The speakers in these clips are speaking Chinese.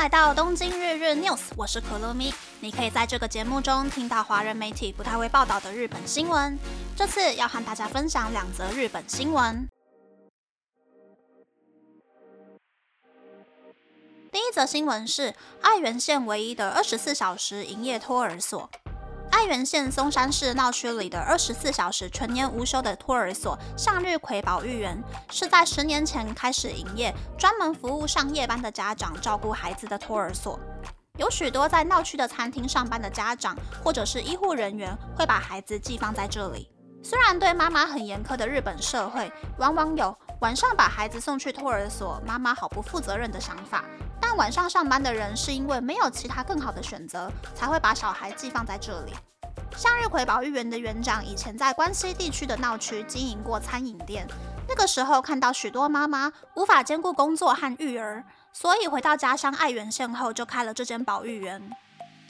来到东京日日 News，我是可乐咪。你可以在这个节目中听到华人媒体不太会报道的日本新闻。这次要和大家分享两则日本新闻。第一则新闻是爱媛县唯一的二十四小时营业托儿所。爱媛县松山市闹区里的二十四小时全年无休的托儿所向日葵保育园，是在十年前开始营业，专门服务上夜班的家长照顾孩子的托儿所。有许多在闹区的餐厅上班的家长或者是医护人员，会把孩子寄放在这里。虽然对妈妈很严苛的日本社会，往往有晚上把孩子送去托儿所，妈妈好不负责任的想法。但晚上上班的人是因为没有其他更好的选择，才会把小孩寄放在这里。向日葵保育园的园长以前在关西地区的闹区经营过餐饮店，那个时候看到许多妈妈无法兼顾工作和育儿，所以回到家乡爱媛县后就开了这间保育园。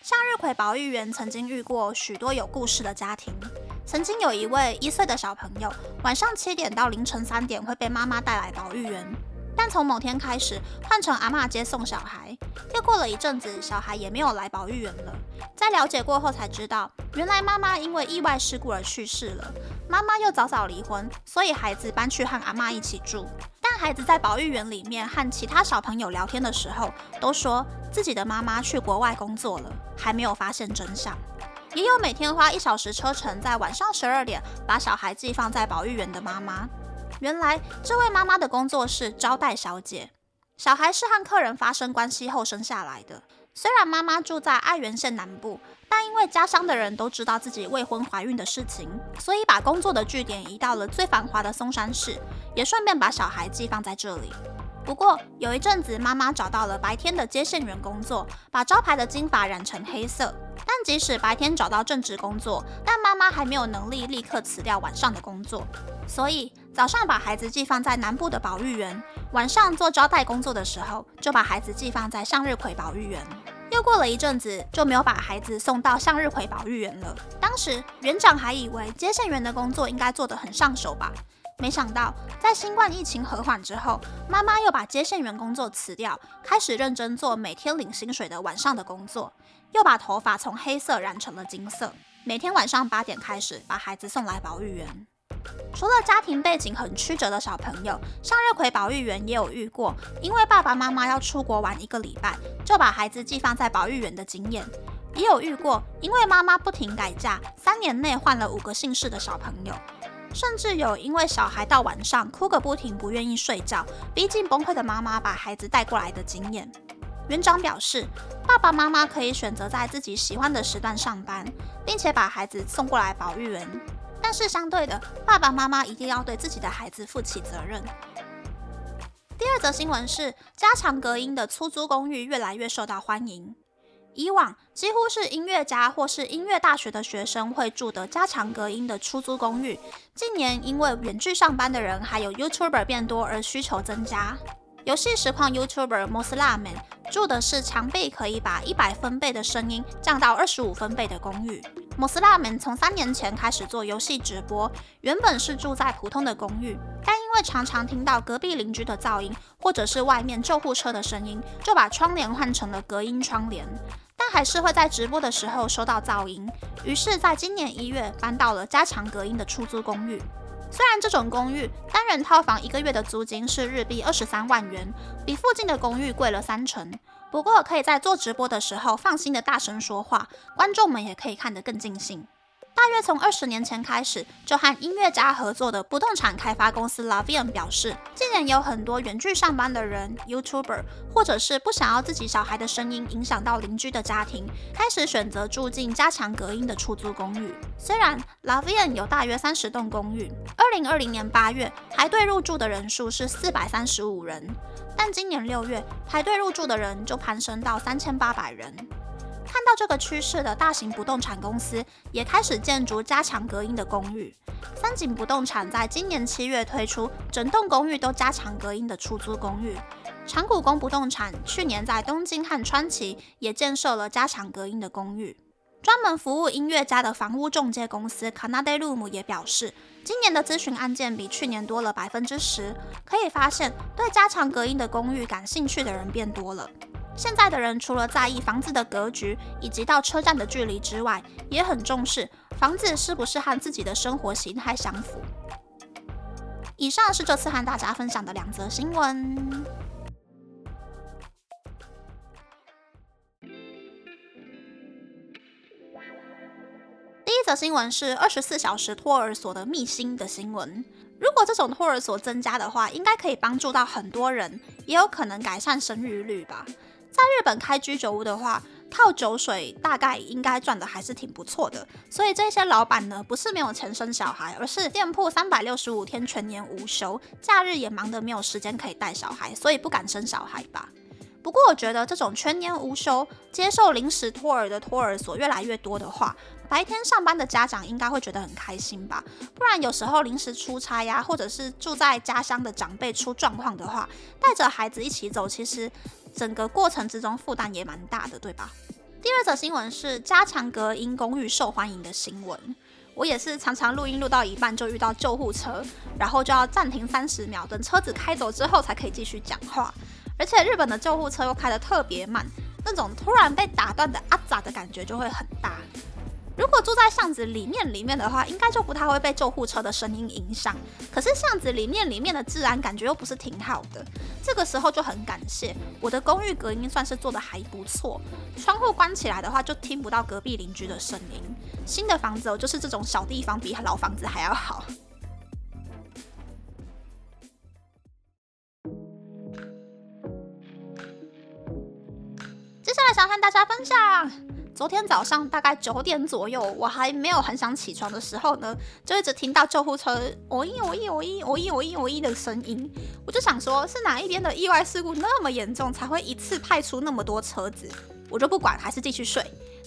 向日葵保育园曾经遇过许多有故事的家庭，曾经有一位一岁的小朋友，晚上七点到凌晨三点会被妈妈带来保育园。但从某天开始，换成阿妈接送小孩。又过了一阵子，小孩也没有来保育园了。在了解过后才知道，原来妈妈因为意外事故而去世了。妈妈又早早离婚，所以孩子搬去和阿妈一起住。但孩子在保育园里面和其他小朋友聊天的时候，都说自己的妈妈去国外工作了，还没有发现真相。也有每天花一小时车程，在晚上十二点把小孩寄放在保育园的妈妈。原来这位妈妈的工作是招待小姐，小孩是和客人发生关系后生下来的。虽然妈妈住在爱媛县南部，但因为家乡的人都知道自己未婚怀孕的事情，所以把工作的据点移到了最繁华的松山市，也顺便把小孩寄放在这里。不过有一阵子，妈妈找到了白天的接线员工作，把招牌的金发染成黑色。但即使白天找到正职工作，但妈妈还没有能力立刻辞掉晚上的工作，所以早上把孩子寄放在南部的保育园，晚上做招待工作的时候，就把孩子寄放在向日葵保育园。又过了一阵子，就没有把孩子送到向日葵保育园了。当时园长还以为接线员的工作应该做得很上手吧。没想到，在新冠疫情和缓之后，妈妈又把接线员工作辞掉，开始认真做每天领薪水的晚上的工作，又把头发从黑色染成了金色。每天晚上八点开始把孩子送来保育园。除了家庭背景很曲折的小朋友，向日葵保育园也有遇过，因为爸爸妈妈要出国玩一个礼拜，就把孩子寄放在保育园的经验。也有遇过，因为妈妈不停改嫁，三年内换了五个姓氏的小朋友。甚至有因为小孩到晚上哭个不停，不愿意睡觉，逼近崩溃的妈妈把孩子带过来的经验。园长表示，爸爸妈妈可以选择在自己喜欢的时段上班，并且把孩子送过来保育园。但是相对的，爸爸妈妈一定要对自己的孩子负起责任。第二则新闻是，加强隔音的出租公寓越来越受到欢迎。以往几乎是音乐家或是音乐大学的学生会住的加强隔音的出租公寓，近年因为远距上班的人还有 YouTuber 变多而需求增加。游戏实况 YouTuber Moslaman 住的是墙壁可以把一百分贝的声音降到二十五分贝的公寓。Moslaman 从三年前开始做游戏直播，原本是住在普通的公寓，但因为常常听到隔壁邻居的噪音或者是外面救护车的声音，就把窗帘换成了隔音窗帘，但还是会在直播的时候收到噪音，于是在今年一月搬到了加强隔音的出租公寓。虽然这种公寓单人套房一个月的租金是日币二十三万元，比附近的公寓贵了三成，不过可以在做直播的时候放心的大声说话，观众们也可以看得更尽兴。大约从二十年前开始，就和音乐家合作的不动产开发公司 Lavian 表示，近年有很多远距上班的人、YouTuber，或者是不想要自己小孩的声音影响到邻居的家庭，开始选择住进加强隔音的出租公寓。虽然 Lavian 有大约三十栋公寓，二零二零年八月排队入住的人数是四百三十五人，但今年六月排队入住的人就攀升到三千八百人。看到这个趋势的大型不动产公司也开始建筑加强隔音的公寓。三井不动产在今年七月推出整栋公寓都加强隔音的出租公寓。长谷宫不动产去年在东京和川崎也建设了加强隔音的公寓。专门服务音乐家的房屋中介公司 Canade Room 也表示，今年的咨询案件比去年多了百分之十。可以发现，对加强隔音的公寓感兴趣的人变多了。现在的人除了在意房子的格局以及到车站的距离之外，也很重视房子是不是和自己的生活形态相符。以上是这次和大家分享的两则新闻。第一则新闻是二十四小时托儿所的秘辛的新闻。如果这种托儿所增加的话，应该可以帮助到很多人，也有可能改善生育率吧。在日本开居酒屋的话，靠酒水大概应该赚的还是挺不错的。所以这些老板呢，不是没有钱生小孩，而是店铺三百六十五天全年无休，假日也忙得没有时间可以带小孩，所以不敢生小孩吧。不过我觉得这种全年无休接受临时托儿的托儿所越来越多的话，白天上班的家长应该会觉得很开心吧？不然有时候临时出差呀，或者是住在家乡的长辈出状况的话，带着孩子一起走，其实整个过程之中负担也蛮大的，对吧？第二则新闻是加强隔音公寓受欢迎的新闻。我也是常常录音录到一半就遇到救护车，然后就要暂停三十秒，等车子开走之后才可以继续讲话。而且日本的救护车又开得特别慢，那种突然被打断的啊咋的感觉就会很大。如果住在巷子里面里面的话，应该就不太会被救护车的声音影响。可是巷子里面里面的治安感觉又不是挺好的，这个时候就很感谢我的公寓隔音算是做的还不错，窗户关起来的话就听不到隔壁邻居的声音。新的房子哦，就是这种小地方比老房子还要好。接下来想和大家分享。昨天早上大概九点左右，我还没有很想起床的时候呢，就一直听到救护车“哦咦哦咦哦咦哦咦哦咦哦咦”的声音，我就想说，是哪一边的意外事故那么严重，才会一次派出那么多车子？我就不管，还是继续睡。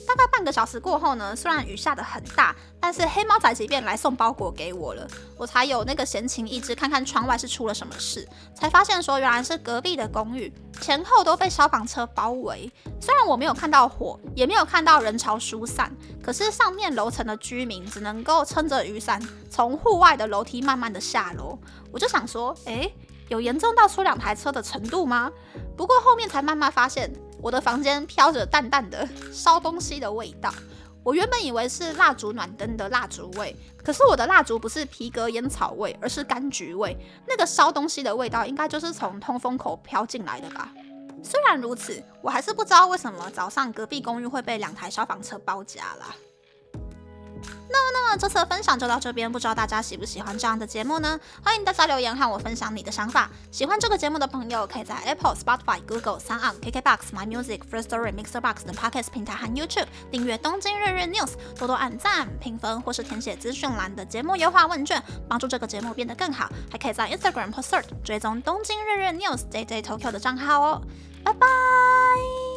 大概半个小时过后呢，虽然雨下得很大，但是黑猫仔即便来送包裹给我了，我才有那个闲情逸致看看窗外是出了什么事，才发现说原来是隔壁的公寓前后都被消防车包围。虽然我没有看到火，也没有看到人潮疏散，可是上面楼层的居民只能够撑着雨伞从户外的楼梯慢慢的下楼。我就想说，诶，有严重到出两台车的程度吗？不过后面才慢慢发现。我的房间飘着淡淡的烧东西的味道，我原本以为是蜡烛暖灯的蜡烛味，可是我的蜡烛不是皮革烟草味，而是柑橘味。那个烧东西的味道，应该就是从通风口飘进来的吧？虽然如此，我还是不知道为什么早上隔壁公寓会被两台消防车包夹了。那么，那么这次的分享就到这边，不知道大家喜不喜欢这样的节目呢？欢迎大家留言和我分享你的想法。喜欢这个节目的朋友，可以在 Apple、Spotify、Google、s o u n KKBox、My Music、First Story、Mixer Box 等 Podcast 平台和 YouTube 订阅《东京日日 News》，多多按赞、评分或是填写资讯栏的节目优化问卷，帮助这个节目变得更好。还可以在 Instagram 或 Search 追踪《东京日日 News》JJ Tokyo 的账号哦。拜拜。